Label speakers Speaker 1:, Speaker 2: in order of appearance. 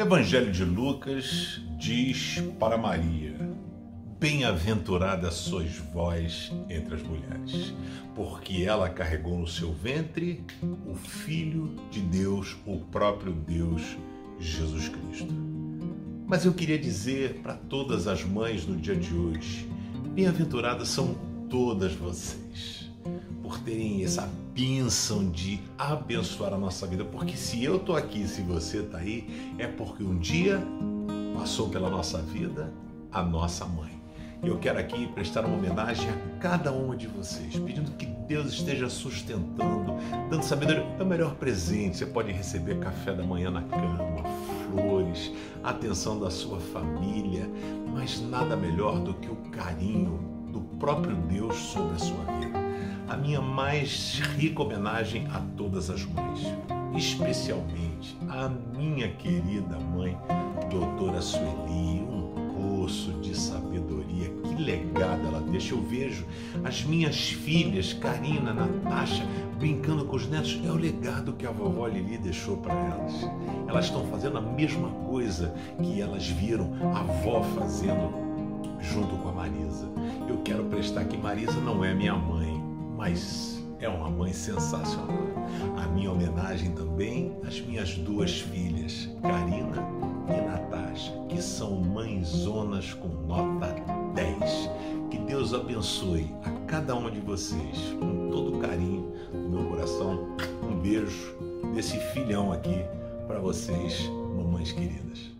Speaker 1: O Evangelho de Lucas diz para Maria: Bem-aventurada sois vós entre as mulheres, porque ela carregou no seu ventre o Filho de Deus, o próprio Deus, Jesus Cristo. Mas eu queria dizer para todas as mães no dia de hoje: bem-aventuradas são todas vocês por terem essa bênção de abençoar a nossa vida. Porque se eu estou aqui, se você está aí, é porque um dia passou pela nossa vida a nossa mãe. Eu quero aqui prestar uma homenagem a cada uma de vocês, pedindo que Deus esteja sustentando, dando sabedoria. É o melhor presente. Você pode receber café da manhã na cama, flores, atenção da sua família, mas nada melhor do que o carinho do próprio Deus sobre a sua vida a minha mais rica homenagem a todas as mães, especialmente a minha querida mãe, doutora Sueli, um poço de sabedoria. Que legado ela deixa. Eu vejo as minhas filhas, Karina, Natasha, brincando com os netos. É o legado que a vovó Lili deixou para elas. Elas estão fazendo a mesma coisa que elas viram a avó fazendo junto com a Marisa. Eu quero prestar que Marisa não é minha mãe, mas é uma mãe sensacional. A minha homenagem também às minhas duas filhas, Karina e Natasha, que são mãezonas com nota 10. Que Deus abençoe a cada uma de vocês com todo o carinho do meu coração. Um beijo desse filhão aqui para vocês, mamães queridas.